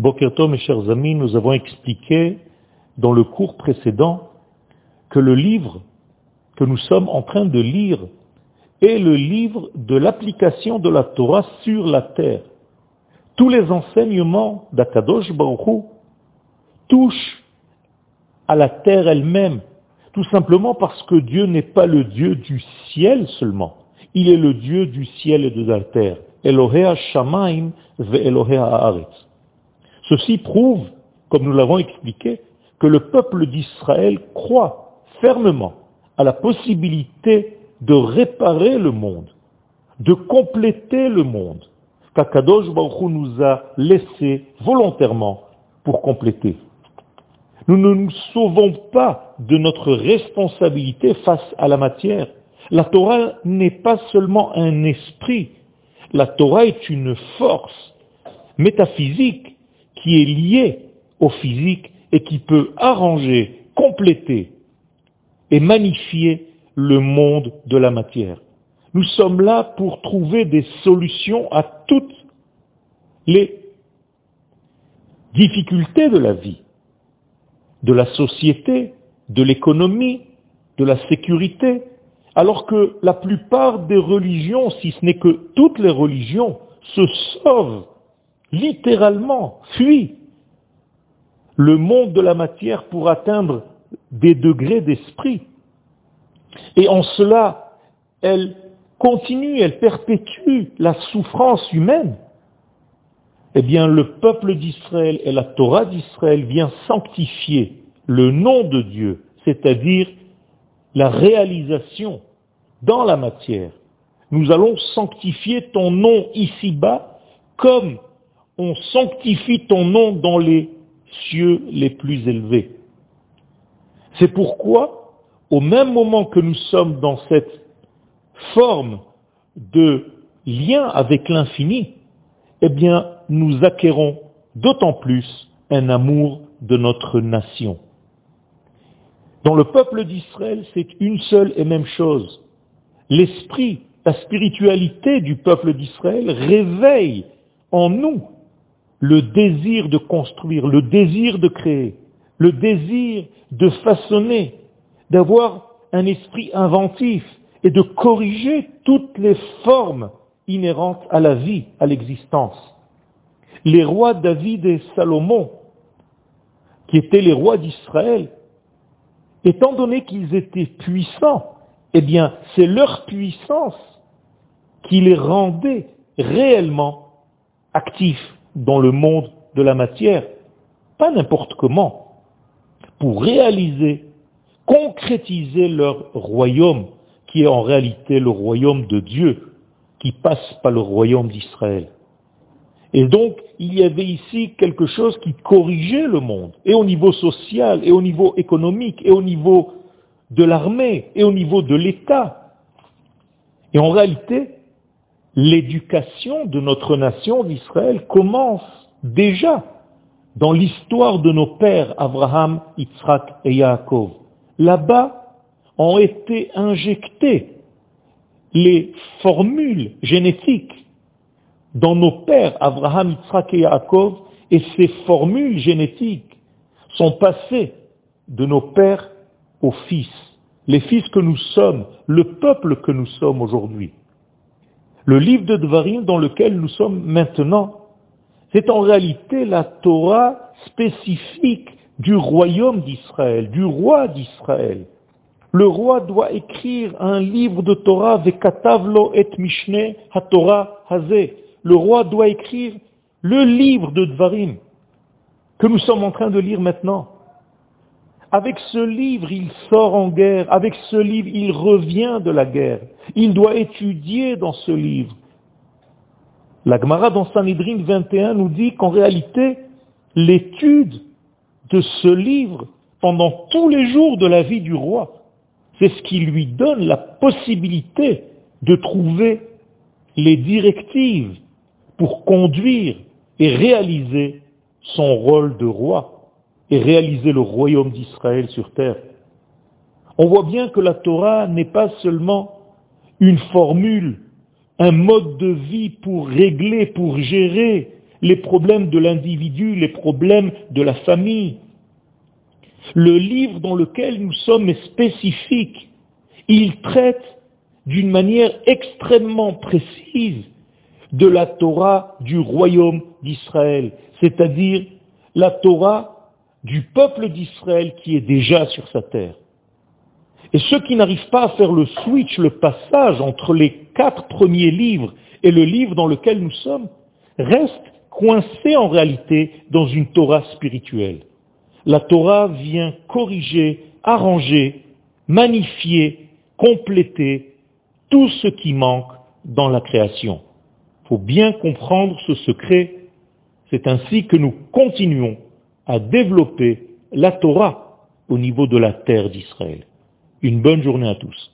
Bokerto, mes chers amis, nous avons expliqué dans le cours précédent que le livre que nous sommes en train de lire est le livre de l'application de la Torah sur la terre. Tous les enseignements d'Akadosh Baruch touchent à la terre elle-même, tout simplement parce que Dieu n'est pas le Dieu du ciel seulement, il est le Dieu du ciel et de la terre. Elohea Shamaim ve Elohea Haaretz. Ceci prouve, comme nous l'avons expliqué, que le peuple d'Israël croit fermement à la possibilité de réparer le monde, de compléter le monde, qu'Akadosh Baruch nous a laissé volontairement pour compléter. Nous ne nous sauvons pas de notre responsabilité face à la matière. La Torah n'est pas seulement un esprit, la Torah est une force métaphysique qui est liée au physique et qui peut arranger, compléter et magnifier le monde de la matière. Nous sommes là pour trouver des solutions à toutes les difficultés de la vie, de la société, de l'économie, de la sécurité, alors que la plupart des religions, si ce n'est que toutes les religions, se sauvent, littéralement, fuient le monde de la matière pour atteindre des degrés d'esprit. Et en cela, elle continue, elle perpétue la souffrance humaine. Eh bien, le peuple d'Israël et la Torah d'Israël vient sanctifier le nom de Dieu, c'est-à-dire la réalisation dans la matière. Nous allons sanctifier ton nom ici-bas comme on sanctifie ton nom dans les cieux les plus élevés. C'est pourquoi, au même moment que nous sommes dans cette forme de lien avec l'infini, eh bien, nous acquérons d'autant plus un amour de notre nation. Dans le peuple d'Israël, c'est une seule et même chose. L'esprit, la spiritualité du peuple d'Israël réveille en nous le désir de construire, le désir de créer, le désir de façonner, d'avoir un esprit inventif et de corriger toutes les formes inhérentes à la vie, à l'existence. Les rois David et Salomon, qui étaient les rois d'Israël, étant donné qu'ils étaient puissants, eh bien, c'est leur puissance qui les rendait réellement actifs dans le monde de la matière, pas n'importe comment, pour réaliser, concrétiser leur royaume, qui est en réalité le royaume de Dieu, qui passe par le royaume d'Israël. Et donc, il y avait ici quelque chose qui corrigeait le monde, et au niveau social, et au niveau économique, et au niveau de l'armée, et au niveau de l'État. Et en réalité, l'éducation de notre nation d'Israël commence déjà dans l'histoire de nos pères Abraham, Yitzhak et Yaakov. Là-bas ont été injectées les formules génétiques dans nos pères Abraham, Yitzhak et Yaakov, et ces formules génétiques sont passées de nos pères aux fils, les fils que nous sommes, le peuple que nous sommes aujourd'hui. Le livre de Dvarim dans lequel nous sommes maintenant, c'est en réalité la Torah spécifique du royaume d'Israël, du roi d'Israël. Le roi doit écrire un livre de Torah, Vekatavlo et Mishne HaTorah Hazeh. Le roi doit écrire le livre de Dvarim que nous sommes en train de lire maintenant. Avec ce livre, il sort en guerre. Avec ce livre, il revient de la guerre. Il doit étudier dans ce livre. La Gemara dans Sanhedrin 21 nous dit qu'en réalité, l'étude de ce livre pendant tous les jours de la vie du roi, c'est ce qui lui donne la possibilité de trouver les directives pour conduire et réaliser son rôle de roi et réaliser le royaume d'Israël sur terre. On voit bien que la Torah n'est pas seulement une formule, un mode de vie pour régler, pour gérer les problèmes de l'individu, les problèmes de la famille. Le livre dans lequel nous sommes est spécifique. Il traite d'une manière extrêmement précise de la Torah du royaume d'Israël, c'est-à-dire la Torah du peuple d'Israël qui est déjà sur sa terre. Et ceux qui n'arrivent pas à faire le switch, le passage entre les quatre premiers livres et le livre dans lequel nous sommes, restent coincés en réalité dans une Torah spirituelle. La Torah vient corriger, arranger, magnifier, compléter tout ce qui manque dans la création. Il faut bien comprendre ce secret. C'est ainsi que nous continuons à développer la Torah au niveau de la terre d'Israël. Une bonne journée à tous.